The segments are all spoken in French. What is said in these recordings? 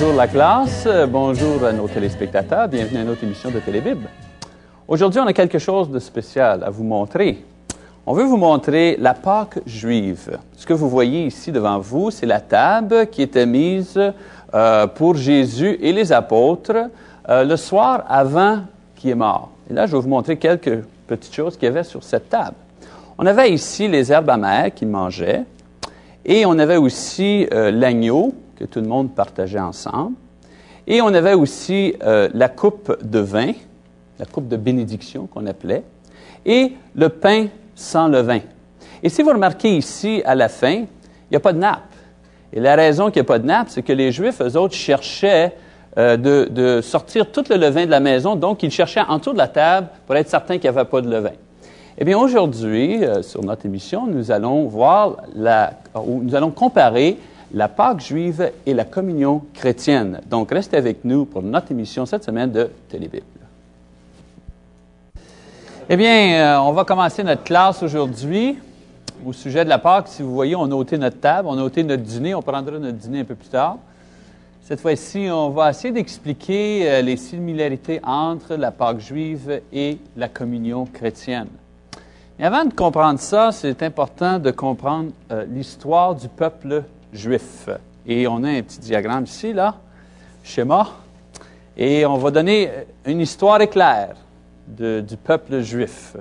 bonjour la classe, euh, bonjour à nos téléspectateurs, bienvenue à notre émission de Télébible. Aujourd'hui, on a quelque chose de spécial à vous montrer. On veut vous montrer la Pâque juive. Ce que vous voyez ici devant vous, c'est la table qui était mise euh, pour Jésus et les apôtres euh, le soir avant qu'il est mort. Et là, je vais vous montrer quelques petites choses qu'il y avait sur cette table. On avait ici les herbes amères qu'ils mangeaient, et on avait aussi l'agneau que tout le monde partageait ensemble. Et on avait aussi euh, la coupe de vin, la coupe de bénédiction qu'on appelait, et le pain sans levain. Et si vous remarquez ici, à la fin, il n'y a pas de nappe. Et la raison qu'il n'y a pas de nappe, c'est que les Juifs, eux autres, cherchaient euh, de, sortir tout le levain de la maison, donc ils cherchaient en dessous de la table pour être certains qu'il n'y avait pas de levain. Eh bien, aujourd'hui, euh, sur notre émission, nous allons voir la, ou nous allons comparer la Pâque juive et la communion chrétienne. Donc, restez avec nous pour notre émission cette semaine de Télébible. Eh bien, euh, on va commencer notre classe aujourd'hui au sujet de la Pâque. Si vous voyez, on a ôté notre table, on a ôté notre dîner, on prendra notre dîner un peu plus tard. Cette fois-ci, on va essayer d'expliquer euh, les similarités entre la Pâque juive et la communion chrétienne. Mais avant de comprendre ça, c'est important de comprendre euh, l'histoire du peuple Et on a un petit diagramme ici, là, schéma, et on va donner une histoire éclair du peuple juif.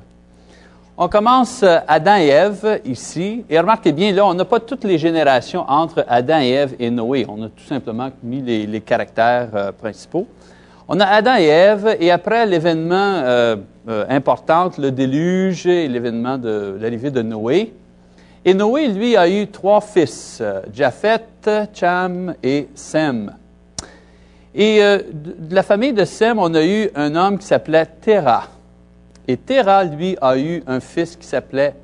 On commence euh, Adam et Ève ici, et remarquez bien, là, on n'a pas toutes les générations entre Adam et Ève et Noé. On a tout simplement mis les, caractères euh, principaux. On a Adam et Ève, et après l'événement euh, important, le déluge et l'événement de l'arrivée de Noé, et Noé, lui, a eu trois fils, euh, Japhet, Cham et Sem. Et euh, de la famille de Sem, on a eu un homme qui s'appelait Terah. Et Terah, lui, a eu un fils qui s'appelait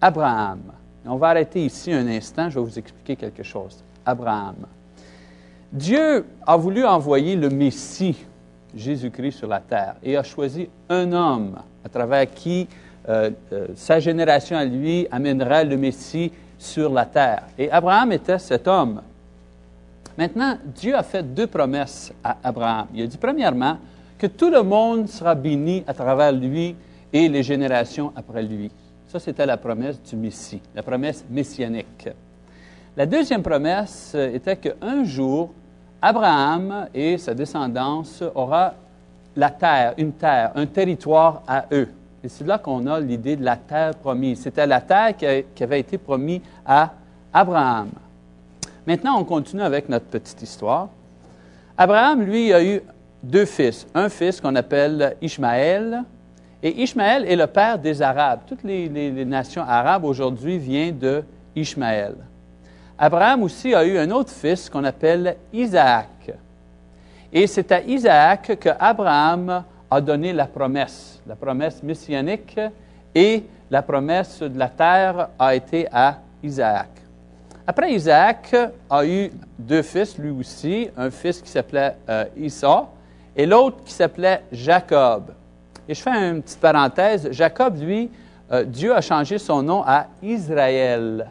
Abraham. On va arrêter ici un instant, je vais vous expliquer quelque chose. Abraham. Dieu a voulu envoyer le Messie, Jésus-Christ, sur la terre et a choisi un homme à travers qui euh, euh, sa génération à lui amènera le Messie sur la terre. Et Abraham était cet homme. Maintenant, Dieu a fait deux promesses à Abraham. Il a dit, premièrement, que tout le monde sera béni à travers lui et les générations après lui. Ça, c'était la promesse du Messie, la promesse messianique. La deuxième promesse était qu'un jour, Abraham et sa descendance aura la terre, une terre, un territoire à eux. Et c'est là qu'on a l'idée de la terre promise. C'était la terre qui, avait été promise à Abraham. Maintenant, on continue avec notre petite histoire. Abraham, lui, a eu deux fils. Un fils qu'on appelle Ishmaël. Et Ishmaël est le père des Arabes. Toutes les, nations arabes aujourd'hui viennent de Ishmaël. Abraham aussi a eu un autre fils qu'on appelle Isaac. Et c'est à Isaac que Abraham a donné la promesse, la promesse messianique, et la promesse de la terre a été à Isaac. Après, Isaac a eu deux fils, lui aussi, un fils qui s'appelait euh, et l'autre qui s'appelait Jacob. Et je fais une petite parenthèse. Jacob, lui, euh, Dieu a changé son nom à Israël.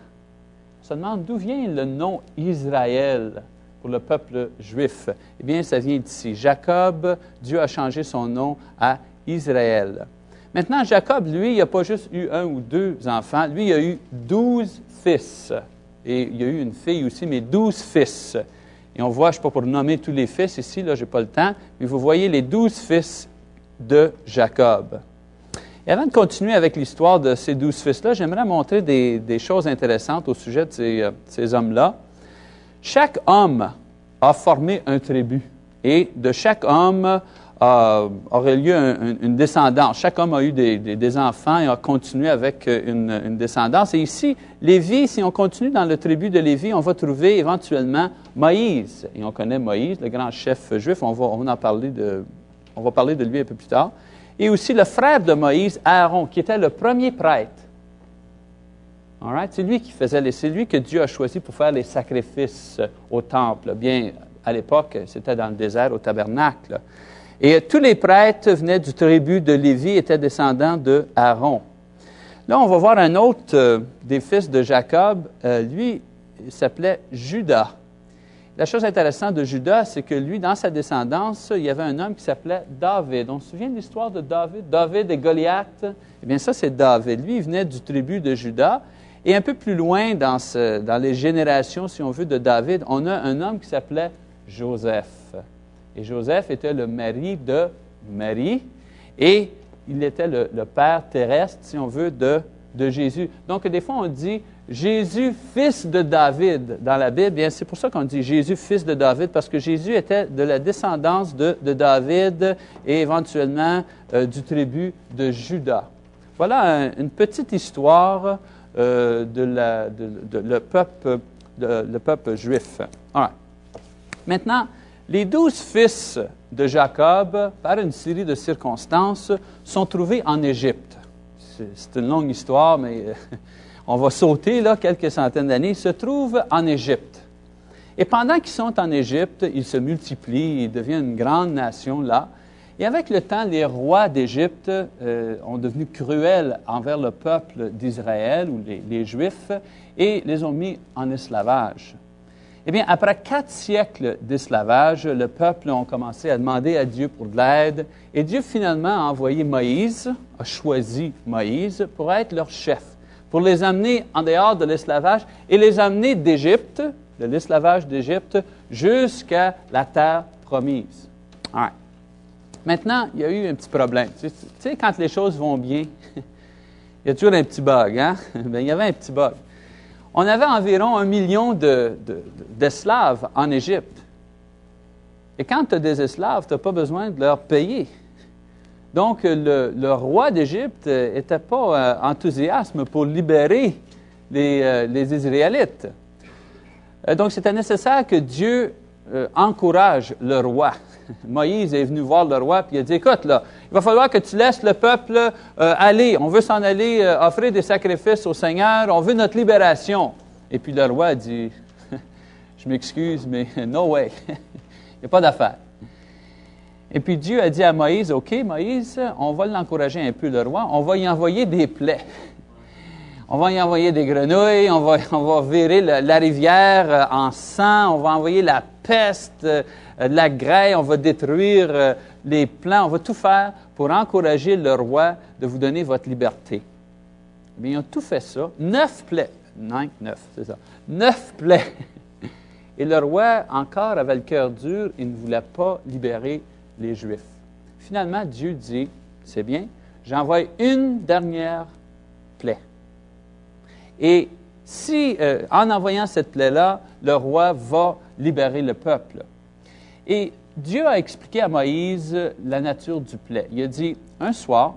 On se demande d'où vient le nom Israël? Le peuple juif. Eh bien, ça vient d'ici. Jacob, Dieu a changé son nom à Israël. Maintenant, Jacob, lui, il n'a pas juste eu un ou deux enfants, lui, il a eu douze fils. Et il y a eu une fille aussi, mais douze fils. Et on voit, je ne sais pas pour nommer tous les fils ici, là, je n'ai pas le temps, mais vous voyez les douze fils de Jacob. Et avant de continuer avec l'histoire de ces douze fils-là, j'aimerais montrer des, choses intéressantes au sujet de ces, euh, ces hommes-là. Chaque homme a formé un tribu et de chaque homme euh, aurait lieu un, une descendance. Chaque homme a eu des, enfants et a continué avec une, une, descendance. Et ici, Lévi, si on continue dans le tribu de Lévi, on va trouver éventuellement Moïse. Et on connaît Moïse, le grand chef juif. On va en parler de, on va parler de lui un peu plus tard. Et aussi le frère de Moïse, Aaron, qui était le premier prêtre. C'est lui qui faisait les, c'est lui que Dieu a choisi pour faire les sacrifices au temple. Bien, à l'époque, c'était dans le désert, au tabernacle. Et tous les prêtres venaient du tribu de Lévi, étaient descendants de Aaron. Là, on va voir un autre euh, des fils de Jacob. Euh, lui, il s'appelait Judas. la chose intéressante de Judas, c'est que lui, dans sa descendance, il y avait un homme qui s'appelait David. On se souvient de l'histoire de David? David et Goliath? Eh bien, ça, c'est David. Lui, il venait du tribu de Judas. Et un peu plus loin dans, les générations, si on veut, de David, on a un homme qui s'appelait Joseph. Et Joseph était le mari de Marie. Et il était le, père terrestre, si on veut, de, Jésus. Donc, des fois, on dit Jésus, fils de David, dans la Bible. Bien, c'est pour ça qu'on dit Jésus, fils de David, parce que Jésus était de la descendance de, David et éventuellement euh, du tribu de Judas. Voilà une petite histoire euh, de, la, de, le, peuple, le peuple juif. Maintenant, les douze fils de Jacob, par une série de circonstances, sont trouvés en Égypte. C'est une longue histoire, mais euh, on va sauter là quelques centaines d'années. Ils se trouvent en Égypte. Et pendant qu'ils sont en Égypte, ils se multiplient, ils deviennent une grande nation là. Et avec le temps, les rois d'Égypte euh, ont devenu cruels envers le peuple d'Israël ou les Juifs et les ont mis en esclavage. Eh bien, après quatre siècles d'esclavage, le peuple a commencé à demander à Dieu pour de l'aide. Et Dieu finalement a envoyé Moïse, a choisi Moïse pour être leur chef, pour les amener en dehors de l'esclavage et les amener d'Égypte, de l'esclavage d'Égypte, jusqu'à la terre promise. Maintenant, il y a eu un petit problème. Tu sais, quand les choses vont bien, il y a toujours un petit bug. Hein? Bien, il y avait un petit bug on avait environ un million d'esclaves en Égypte. Et quand tu as des esclaves, tu n'as pas besoin de leur payer. Donc, le, roi d'Égypte n'était pas euh, enthousiaste pour libérer les, euh, Israélites. Euh, donc, c'était nécessaire que Dieu encourage le roi. Moïse est venu voir le roi, puis il a dit, écoute, il va falloir que tu laisses le peuple euh, aller. On veut s'en aller euh, offrir des sacrifices au Seigneur. On veut notre libération. Et puis le roi a dit, je m'excuse, mais no way. il n'y a pas d'affaire. Et puis Dieu a dit à Moïse, OK, Moïse, on va l'encourager un peu, le roi. On va y envoyer des plaies. On va y envoyer des grenouilles, on va, on virer la, rivière euh, en sang, on va envoyer la peste, la grêle, on va détruire les plans, on va tout faire pour encourager le roi de vous donner votre liberté. Mais ils ont tout fait ça. Neuf plaies. Neuf, neuf, c'est ça. Neuf plaies. Et le roi, encore, avait le cœur dur, il ne voulait pas libérer les Juifs. Finalement, Dieu dit, c'est bien, j'envoie une dernière plaie. Et si, euh, en envoyant cette plaie-là, le roi va libérer le peuple. Et Dieu a expliqué à Moïse la nature du plaie. Il a dit, un soir,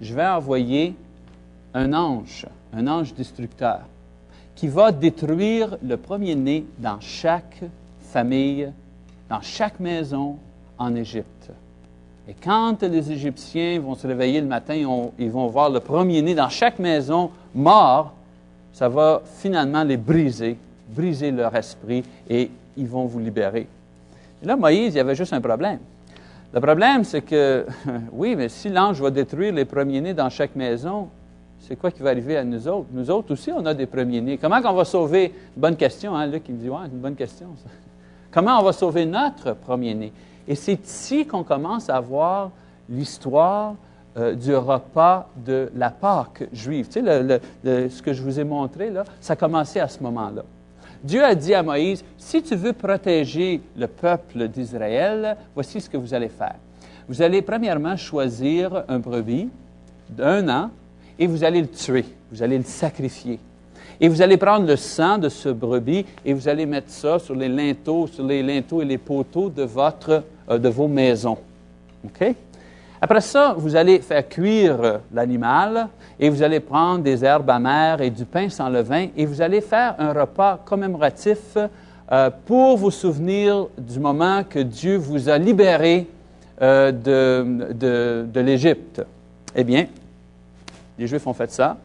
je vais envoyer un ange, un ange destructeur, qui va détruire le premier-né dans chaque famille, dans chaque maison en Égypte. Et quand les Égyptiens vont se réveiller le matin, ils vont voir le premier-né dans chaque maison mort, ça va finalement les briser, briser leur esprit et ils vont vous libérer. Et là, Moïse, il y avait juste un problème. Le problème, c'est que, oui, mais si l'ange va détruire les premiers-nés dans chaque maison, c'est quoi qui va arriver à nous autres? Nous autres aussi, on a des premiers-nés. Comment on va sauver? Bonne question, hein, Luc, il me dit, ouais, une bonne question, ça. Comment on va sauver notre premier-né? Et c'est ici qu'on commence à voir l'histoire euh, du repas de la Pâque juive. Tu sais, ce que je vous ai montré, là, ça a commencé à ce moment-là. Dieu a dit à Moïse, si tu veux protéger le peuple d'Israël, voici ce que vous allez faire. Vous allez premièrement choisir un brebis d'un an et vous allez le tuer, vous allez le sacrifier. Et vous allez prendre le sang de ce brebis et vous allez mettre ça sur les linteaux, sur les linteaux et les poteaux de, euh, de vos maisons. OK? Après ça, vous allez faire cuire l'animal et vous allez prendre des herbes amères et du pain sans levain et vous allez faire un repas commémoratif euh, pour vous souvenir du moment que Dieu vous a libéré euh, de, de, de l'Égypte. Eh bien, les Juifs ont fait ça.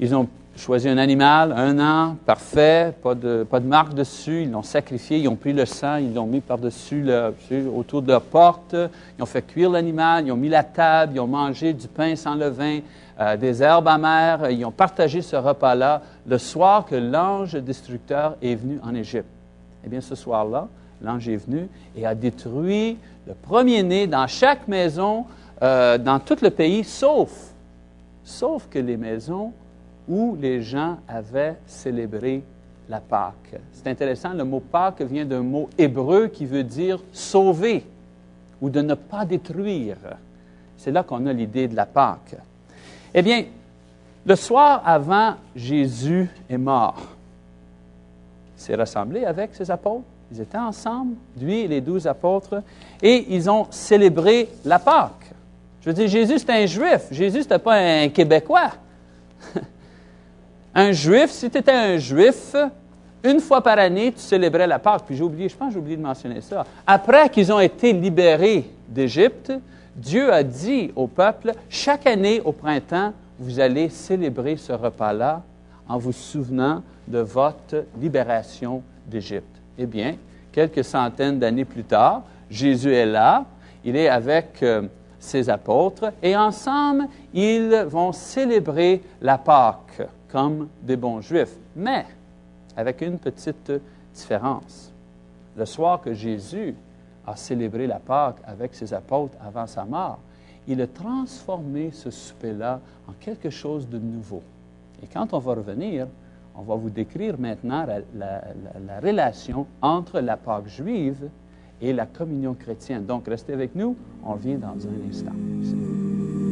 Ils ont choisi un animal, un an, parfait, pas de, marque dessus. Ils l'ont sacrifié, ils ont pris le sang, ils l'ont mis par-dessus, autour de la porte. Ils ont fait cuire l'animal, ils ont mis la table, ils ont mangé du pain sans levain, euh, des herbes amères. Ils ont partagé ce repas-là le soir que l'ange destructeur est venu en Égypte. Eh bien, ce soir-là, l'ange est venu et a détruit le premier-né dans chaque maison, euh, dans tout le pays, sauf, sauf que les maisons où les gens avaient célébré la Pâque. C'est intéressant, le mot Pâque vient d'un mot hébreu qui veut dire sauver ou de ne pas détruire. C'est là qu'on a l'idée de la Pâque. Eh bien, le soir avant Jésus est mort, il s'est rassemblé avec ses apôtres. Ils étaient ensemble, lui et les douze apôtres, et ils ont célébré la Pâque. Je veux dire, Jésus, c'était un juif. Jésus, c'était pas un Québécois. un juif, si tu étais un juif, une fois par année, tu célébrais la Pâque. Puis j'ai oublié, je pense que j'ai oublié de mentionner ça. Après qu'ils ont été libérés d'Égypte, Dieu a dit au peuple, chaque année au printemps, vous allez célébrer ce repas-là en vous souvenant de votre libération d'Égypte. Eh bien, quelques centaines d'années plus tard, Jésus est là, il est avec euh, ses apôtres, et ensemble, ils vont célébrer la Pâque comme des bons juifs. Mais, avec une petite différence. Le soir que Jésus a célébré la Pâque avec ses apôtres avant sa mort, il a transformé ce souper-là en quelque chose de nouveau. Et quand on va revenir, on va vous décrire maintenant la, relation entre la Pâque juive et la communion chrétienne. Donc, restez avec nous, on revient dans un instant.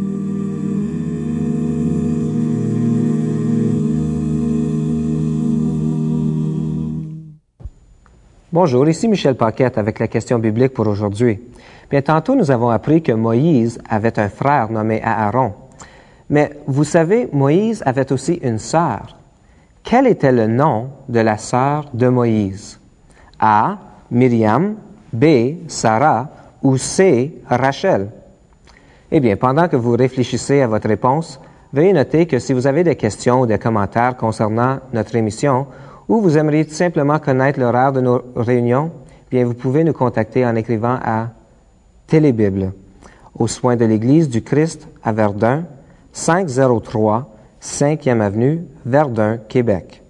Bonjour, ici Michel Paquette avec la question biblique pour aujourd'hui. Bien, tantôt, nous avons appris que Moïse avait un frère nommé Aaron. Mais vous savez, Moïse avait aussi une sœur. Quel était le nom de la sœur de Moïse? A. Myriam, B. Sarah ou C. Rachel? Eh bien, pendant que vous réfléchissez à votre réponse, veuillez noter que si vous avez des questions ou des commentaires concernant notre émission, ou vous aimeriez simplement connaître l'horaire de nos réunions, bien vous pouvez nous contacter en écrivant à Télébible, aux soins de l'Église du Christ à Verdun, 503 5e Avenue, Verdun, Québec,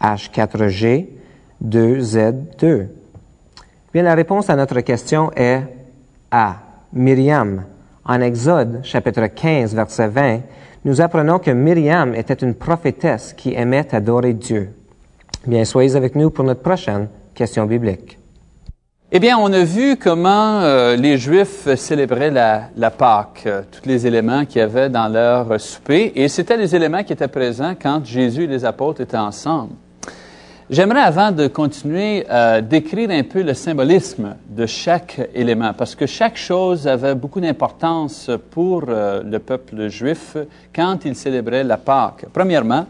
H4G 2Z2. Bien, la réponse à notre question est A. Myriam. En Exode, chapitre 15, verset 20, nous apprenons que Myriam était une prophétesse qui aimait adorer Dieu. Bien, soyez avec nous pour notre prochaine question biblique. Eh bien, on a vu comment euh, les Juifs célébraient la, la Pâque, euh, tous les éléments qu'il y avait dans leur souper, et c'était les éléments qui étaient présents quand Jésus et les apôtres étaient ensemble. J'aimerais, avant de continuer, euh, décrire un peu le symbolisme de chaque élément, parce que chaque chose avait beaucoup d'importance pour le peuple juif quand il célébrait la Pâque. Premièrement,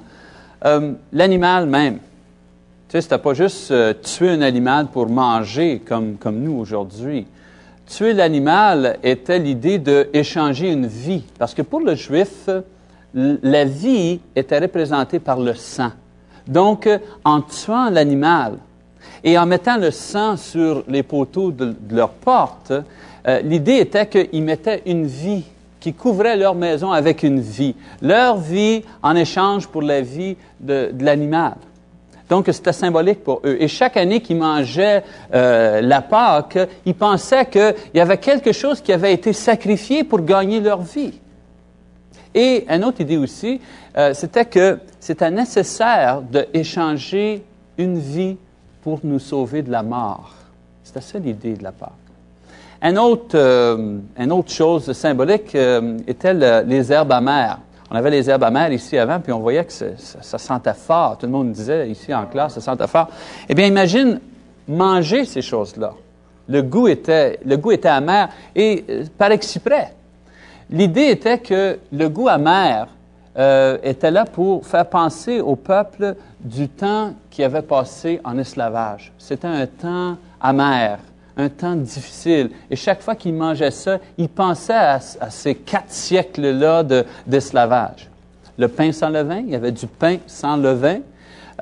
l'animal même. Sais, c'était pas juste euh, tuer un animal pour manger comme, comme nous aujourd'hui. Tuer l'animal était l'idée d'échanger une vie. Parce que pour le juif, la vie était représentée par le sang. Donc, euh, en tuant l'animal et en mettant le sang sur les poteaux de, leur porte, euh, l'idée était qu'ils mettaient une vie, qui couvrait leur maison avec une vie. Leur vie en échange pour la vie de l'animal. Donc, c'était symbolique pour eux. Et chaque année qu'ils mangeaient euh, la Pâque, ils pensaient qu'il y avait quelque chose qui avait été sacrifié pour gagner leur vie. Et une autre idée aussi, euh, c'était que c'était nécessaire d'échanger une vie pour nous sauver de la mort. C'était ça l'idée de la Pâque. Une autre, euh, une autre chose symbolique était les herbes amères. On avait les herbes amères ici avant, puis on voyait que ça, sentait fort. Tout le monde disait ici en classe, ça sentait fort. Eh bien, imagine manger ces choses-là. Le goût était, amer et euh, par exprès. L'idée était que le goût amer euh, était là pour faire penser au peuple du temps qui avait passé en esclavage. C'était un temps amer un temps difficile. Et chaque fois qu'il mangeait ça, il pensait à, ces quatre siècles-là d'esclavage. le pain sans levain, il y avait du pain sans levain.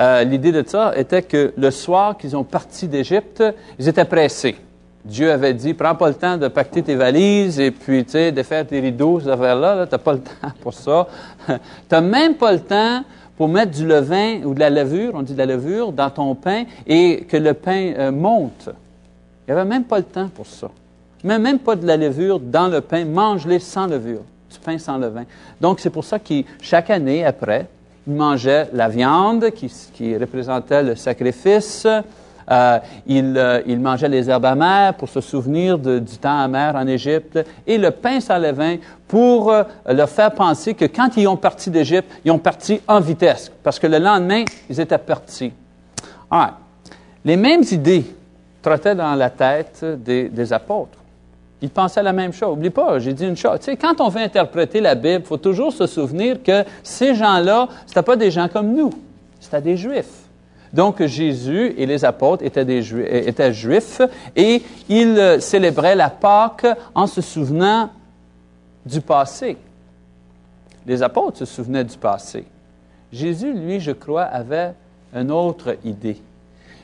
Euh, l'idée de ça était que le soir qu'ils ont parti d'Égypte, ils étaient pressés. Dieu avait dit, prends pas le temps de pacter tes valises et puis, de faire tes rideaux, ces affaires-là, tu n'as pas le temps pour ça. tu n'as même pas le temps pour mettre du levain ou de la levure, on dit de la levure, dans ton pain et que le pain euh, monte. Il n'y avait même pas le temps pour ça. Même, même pas de la levure dans le pain, mange-les sans levure, du pain sans levain. Donc c'est pour ça que chaque année après, il mangeait la viande qui, représentait le sacrifice, euh, il, euh, il, mangeait les herbes amères pour se souvenir du temps amer en Égypte et le pain sans levain pour euh, leur faire penser que quand ils ont parti d'Égypte, ils ont parti en vitesse parce que le lendemain, ils étaient partis. Ah, les mêmes idées trottaient dans la tête des, apôtres. Ils pensaient la même chose. Oublie pas, j'ai dit une chose. Tu quand on veut interpréter la Bible, il faut toujours se souvenir que ces gens-là, c'était pas des gens comme nous. C'était des Juifs. Donc Jésus et les apôtres étaient, des juifs, étaient juifs et ils célébraient la Pâque en se souvenant du passé. Les apôtres se souvenaient du passé. Jésus, lui, je crois, avait une autre idée.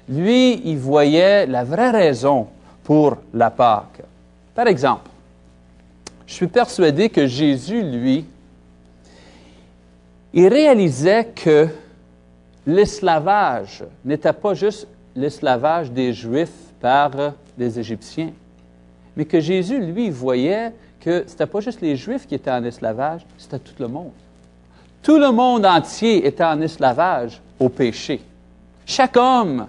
Lui, il voyait la vraie raison pour la Pâque. Par exemple, je suis persuadé que Jésus, lui, il réalisait que l'esclavage n'était pas juste l'esclavage des Juifs par les Égyptiens, mais que Jésus, lui, voyait que ce n'était pas juste les Juifs qui étaient en esclavage, c'était tout le monde. Tout le monde entier était en esclavage au péché. Chaque homme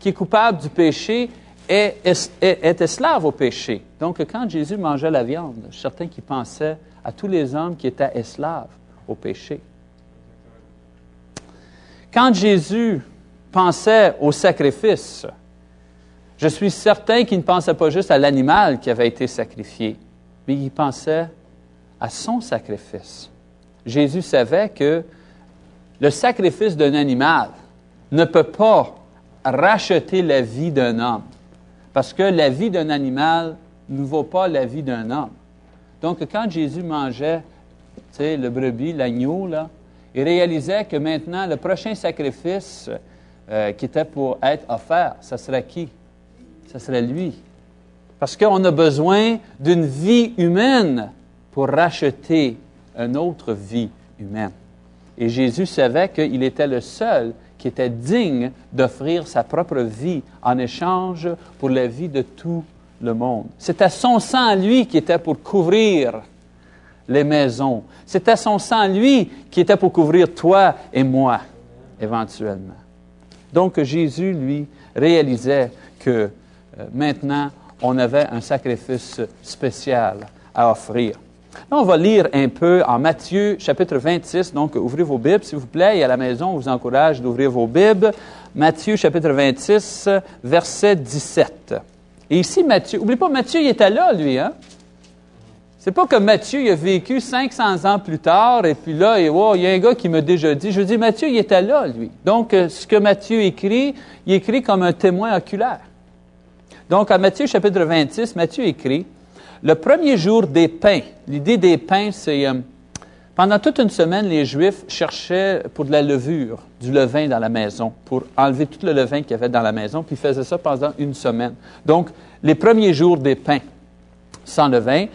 qui est coupable du péché est, esclave au péché. Donc, quand Jésus mangeait la viande, je suis certain qu'il pensait à tous les hommes qui étaient esclaves au péché. Quand Jésus pensait au sacrifice, je suis certain qu'il ne pensait pas juste à l'animal qui avait été sacrifié, mais il pensait à son sacrifice. Jésus savait que le sacrifice d'un animal ne peut pas racheter la vie d'un homme, parce que la vie d'un animal ne vaut pas la vie d'un homme. Donc, quand Jésus mangeait, le brebis, l'agneau, là, il réalisait que maintenant, le prochain sacrifice euh, qui était pour être offert, ce serait qui? Ce serait lui. Parce qu'on a besoin d'une vie humaine pour racheter une autre vie humaine. Et Jésus savait qu'il était le seul qui était digne d'offrir sa propre vie en échange pour la vie de tout le monde. C'était son sang, lui, qui était pour couvrir les maisons. C'était son sang, lui, qui était pour couvrir toi et moi, éventuellement. Donc Jésus, lui, réalisait que euh, maintenant, on avait un sacrifice spécial à offrir. Là, on va lire un peu en Matthieu chapitre 26, donc ouvrez vos Bibles, s'il vous plaît, et à la maison, on vous encourage d'ouvrir vos Bibles. Matthieu chapitre 26, verset 17. Et ici, Matthieu, oublie pas, Matthieu, il était là, lui, hein? C'est pas que Matthieu il a vécu 500 ans plus tard et puis là, il y a un gars qui m'a déjà dit. Je dis, Matthieu, il était là, lui. Donc, euh, ce que Matthieu écrit, il écrit comme un témoin oculaire. Donc, à Matthieu chapitre 26, Matthieu écrit, le premier jour des pains. L'idée des pains, c'est euh, pendant toute une semaine, les Juifs cherchaient pour de la levure, du levain dans la maison, pour enlever tout le levain qu'il y avait dans la maison, puis faisaient ça pendant une semaine. Donc, les premiers jours des pains sans levain,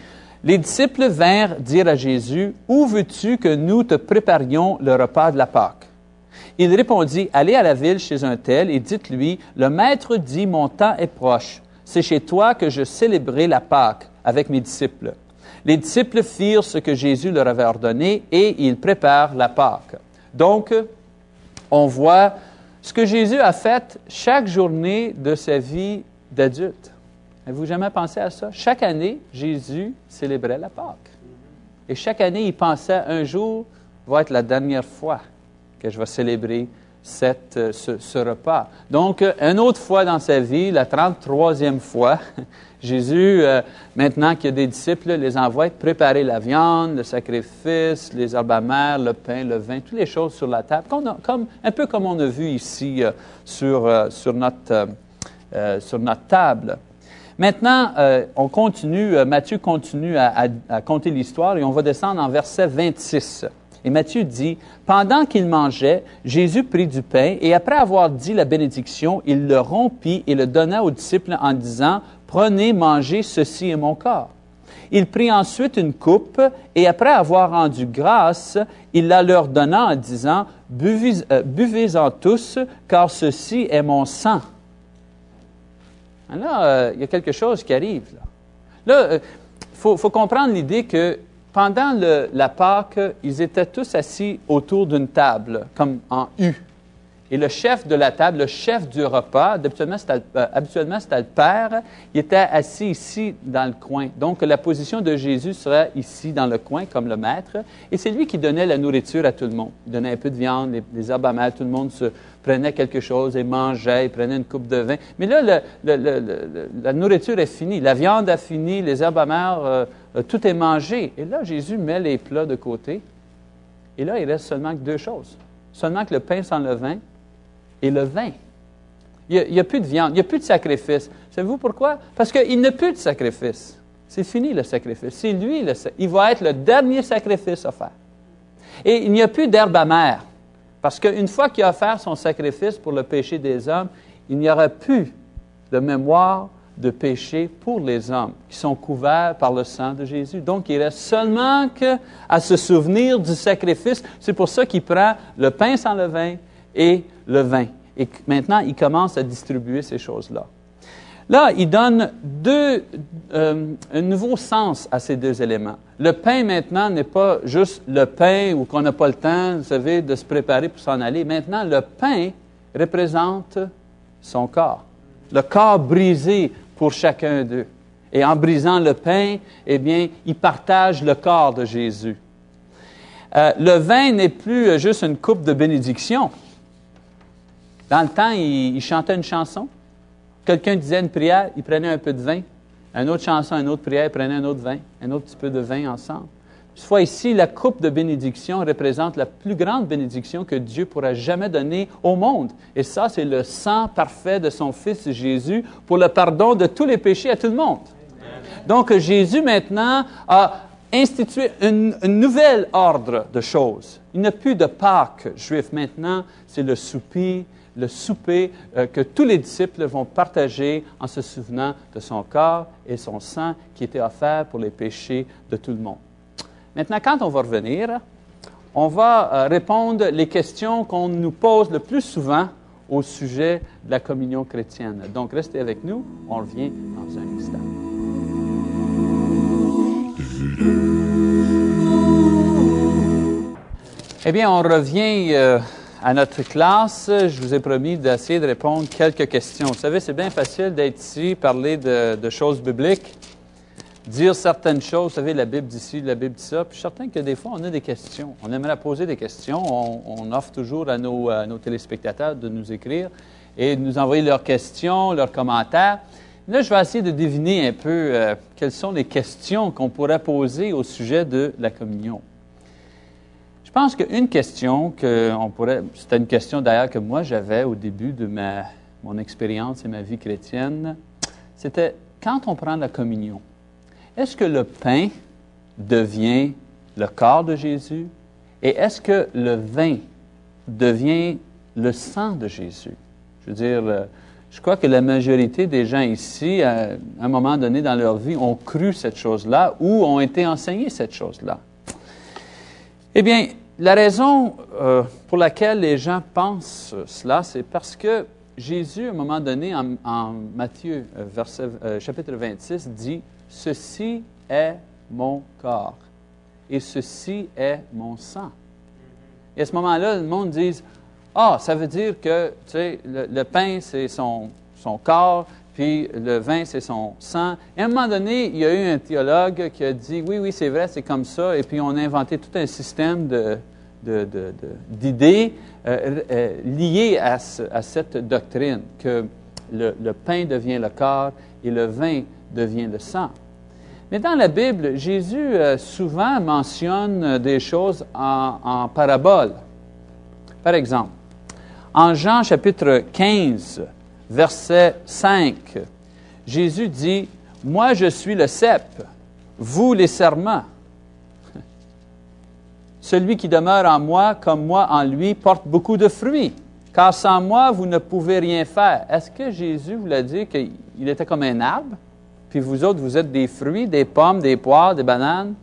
les disciples vinrent dire à Jésus, Où veux-tu que nous te préparions le repas de la Pâque? Il répondit, Allez à la ville chez un tel et dites-lui, Le Maître dit, Mon temps est proche. C'est chez toi que je célébrerai la Pâque avec mes disciples. Les disciples firent ce que Jésus leur avait ordonné et ils préparent la Pâque. Donc, on voit ce que Jésus a fait chaque journée de sa vie d'adulte. Avez-vous jamais pensé à ça? Chaque année, Jésus célébrait la Pâque. Et chaque année, il pensait un jour va être la dernière fois que je vais célébrer cette, euh, ce, repas. Donc, euh, une autre fois dans sa vie, la 33e fois, Jésus, euh, maintenant qu'il y a des disciples, les envoie préparer la viande, le sacrifice, les herbes amères, le pain, le vin, toutes les choses sur la table, comme, un peu comme on a vu ici sur, sur, notre, sur notre table. Maintenant, on continue, Matthieu continue à, à, compter l'histoire et on va descendre en verset 26. Et Matthieu dit, Pendant qu'il mangeait, Jésus prit du pain et après avoir dit la bénédiction, il le rompit et le donna aux disciples en disant, Prenez, mangez, ceci est mon corps. Il prit ensuite une coupe et après avoir rendu grâce, il la leur donna en disant, euh, Buvez-en tous, car ceci est mon sang. Là, euh, il y a quelque chose qui arrive. Là, il euh, faut, comprendre l'idée que pendant la Pâque, ils étaient tous assis autour d'une table, comme en U. Et le chef de la table, le chef du repas, habituellement c'était, euh, habituellement c'était le père, il était assis ici dans le coin. Donc la position de Jésus serait ici dans le coin comme le maître. Et c'est lui qui donnait la nourriture à tout le monde. Il donnait un peu de viande, les, les amères, tout le monde se prenait quelque chose et mangeait, il prenait une coupe de vin. Mais là, la nourriture est finie, la viande a fini, les herbes amères, euh, euh, tout est mangé. Et là, Jésus met les plats de côté. Et là, il reste seulement que deux choses. Seulement que le pain sans levain et le vin. Il n'y a, plus de viande, il n'y a plus de sacrifice. Savez-vous pourquoi? Parce qu'il n'y a plus de sacrifice. C'est fini le sacrifice. C'est lui, le, il va être le dernier sacrifice offert. Et il n'y a plus d'herbe amère. Parce qu'une fois qu'il a offert son sacrifice pour le péché des hommes, il n'y aura plus de mémoire de péché pour les hommes qui sont couverts par le sang de Jésus. Donc, il reste seulement à se souvenir du sacrifice. C'est pour ça qu'il prend le pain sans levain et le vin. Et maintenant, il commence à distribuer ces choses-là. Là, il donne deux, euh, un nouveau sens à ces deux éléments. Le pain maintenant n'est pas juste le pain ou qu'on n'a pas le temps, vous savez, de se préparer pour s'en aller. Maintenant, le pain représente son corps. Le corps brisé pour chacun d'eux. Et en brisant le pain, eh bien, il partage le corps de Jésus. Euh, le vin n'est plus juste une coupe de bénédiction. Dans le temps, il, chantait une chanson. Quelqu'un disait une prière, il prenait un peu de vin. Une autre chanson, une autre prière, il prenait un autre vin, un autre petit peu de vin ensemble. Cette fois ici, la coupe de bénédiction représente la plus grande bénédiction que Dieu pourra jamais donner au monde. Et ça, c'est le sang parfait de son Fils Jésus pour le pardon de tous les péchés à tout le monde. Donc Jésus maintenant a institué un nouvel ordre de choses. Il n'y a plus de Pâques juif maintenant, c'est le souper le souper euh, que tous les disciples vont partager en se souvenant de son corps et son sang qui était offert pour les péchés de tout le monde. Maintenant, quand on va revenir, on va euh, répondre les questions qu'on nous pose le plus souvent au sujet de la communion chrétienne. Donc, restez avec nous, on revient dans un instant. Eh bien, on revient euh, à notre classe, je vous ai promis d'essayer de répondre quelques questions. Vous savez, c'est bien facile d'être ici, parler de, choses bibliques, dire certaines choses. Vous savez, la Bible dit ci, la Bible dit ça. Puis je suis certain que des fois, on a des questions. On aimerait poser des questions. On, offre toujours à nos, téléspectateurs de nous écrire et de nous envoyer leurs questions, leurs commentaires. Là, je vais essayer de deviner un peu euh, quelles sont les questions qu'on pourrait poser au sujet de la communion. Je pense qu'une question qu'on pourrait, c'était une question d'ailleurs que moi j'avais au début de ma, mon expérience et ma vie chrétienne, c'était quand on prend la communion, est-ce que le pain devient le corps de Jésus? Et est-ce que le vin devient le sang de Jésus? Je veux dire, je crois que la majorité des gens ici, à un moment donné dans leur vie, ont cru cette chose-là ou ont été enseignés cette chose-là. Eh bien, la raison euh, pour laquelle les gens pensent cela, c'est parce que Jésus, à un moment donné, en, Matthieu euh, euh, chapitre 26, dit, Ceci est mon corps et ceci est mon sang. Et à ce moment-là, le monde dit, Ah, ça veut dire que le, pain, c'est son corps, puis le vin, c'est son sang. À un moment donné, il y a eu un théologue qui a dit, oui, oui, c'est vrai, c'est comme ça, et puis on a inventé tout un système d'idées euh, euh, liées à, cette doctrine, que le, pain devient le corps et le vin devient le sang. Mais dans la Bible, Jésus euh, souvent mentionne des choses en, en parabole. Par exemple, en Jean chapitre 15, verset 5, Jésus dit, Moi je suis le cep, vous les serments. Celui qui demeure en moi comme moi en lui porte beaucoup de fruits, car sans moi vous ne pouvez rien faire. Est-ce que Jésus voulait dire qu'il était comme un arbre, puis vous autres, vous êtes des fruits, des pommes, des poires, des bananes?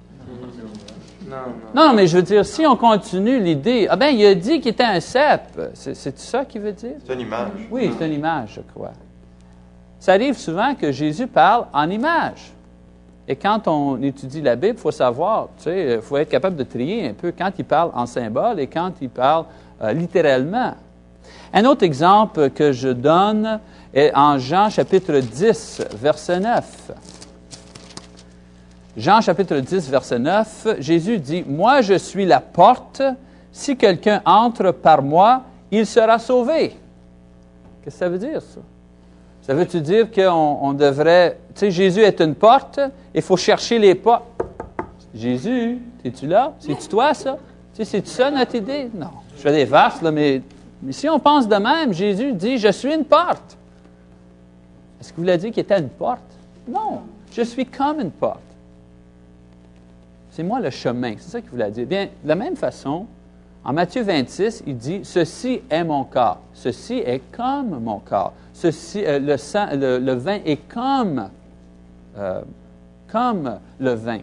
Non, non. Non, mais je veux dire, si on continue l'idée, ah ben, il a dit qu'il était un cep. C'est ça qu'il veut dire? C'est une image. Oui, c'est une image, je crois. Ça arrive souvent que Jésus parle en image. Et quand on étudie la Bible, il faut savoir, tu sais, il faut être capable de trier un peu quand il parle en symbole et quand il parle euh, littéralement. Un autre exemple que je donne est en Jean chapitre 10, verset 9. Jean chapitre 10, verset 9, Jésus dit, Moi je suis la porte, si quelqu'un entre par moi, il sera sauvé. Qu'est-ce que ça veut dire, ça? Ça veut-tu dire qu'on on devrait... Tu sais, Jésus est une porte, il faut chercher les portes. Jésus, es-tu là? C'est-tu toi, ça? Tu sais, c'est-tu ça, notre idée? Non. Je fais des verses, là, mais, mais si on pense de même, Jésus dit, je suis une porte. Est-ce que vous voulez dire qu'il était une porte? Non. Je suis comme une porte. C'est moi le chemin. C'est ça qu'il voulait dire. Bien, de la même façon, en Matthieu 26, il dit Ceci est mon corps. Ceci est comme mon corps. Ceci, euh, le, sang, le, le vin est comme, euh, comme le vin.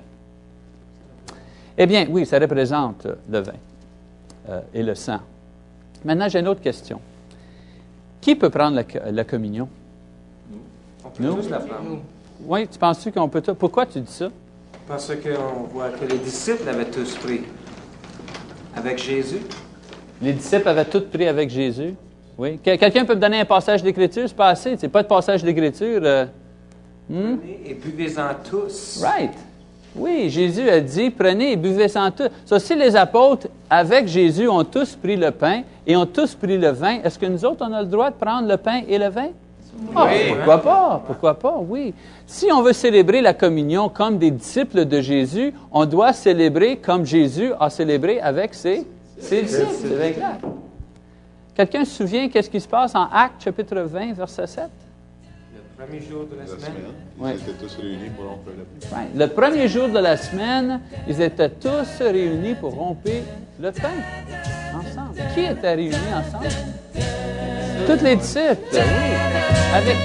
Eh bien, oui, ça représente le vin euh, et le sang. Maintenant, j'ai une autre question. Qui peut prendre la, co- la communion? On peut Nous? tous la prendre. Oui, tu penses-tu qu'on peut... tout- Pourquoi tu dis ça? Parce qu'on voit que les disciples avaient tous pris avec Jésus. Les disciples avaient tout pris avec Jésus. Oui. Que- Quelqu'un peut me donner un passage d'écriture? C'est pas assez. C'est pas de passage d'écriture. euh, hmm? Prenez Et buvez-en tous. Right. Oui, Jésus a dit, prenez et buvez-en tous. Ça, si les apôtres, avec Jésus, ont tous pris le pain et ont tous pris le vin, est-ce que nous autres, on a le droit de prendre le pain et le vin? Ah, pourquoi pas? Pourquoi pas? Oui. Si on veut célébrer la communion comme des disciples de Jésus, on doit célébrer comme Jésus a célébré avec ses, ses disciples. C'est bien clair. Quelqu'un se souvient qu'est-ce qui se passe en Actes chapitre 20, verset 7? Le premier jour de la la semaine. Ils étaient tous réunis pour rompre le pain. Le premier jour de la semaine, ils étaient tous réunis pour romper le pain ensemble. Qui était réuni ensemble? Tous les disciples. Avec...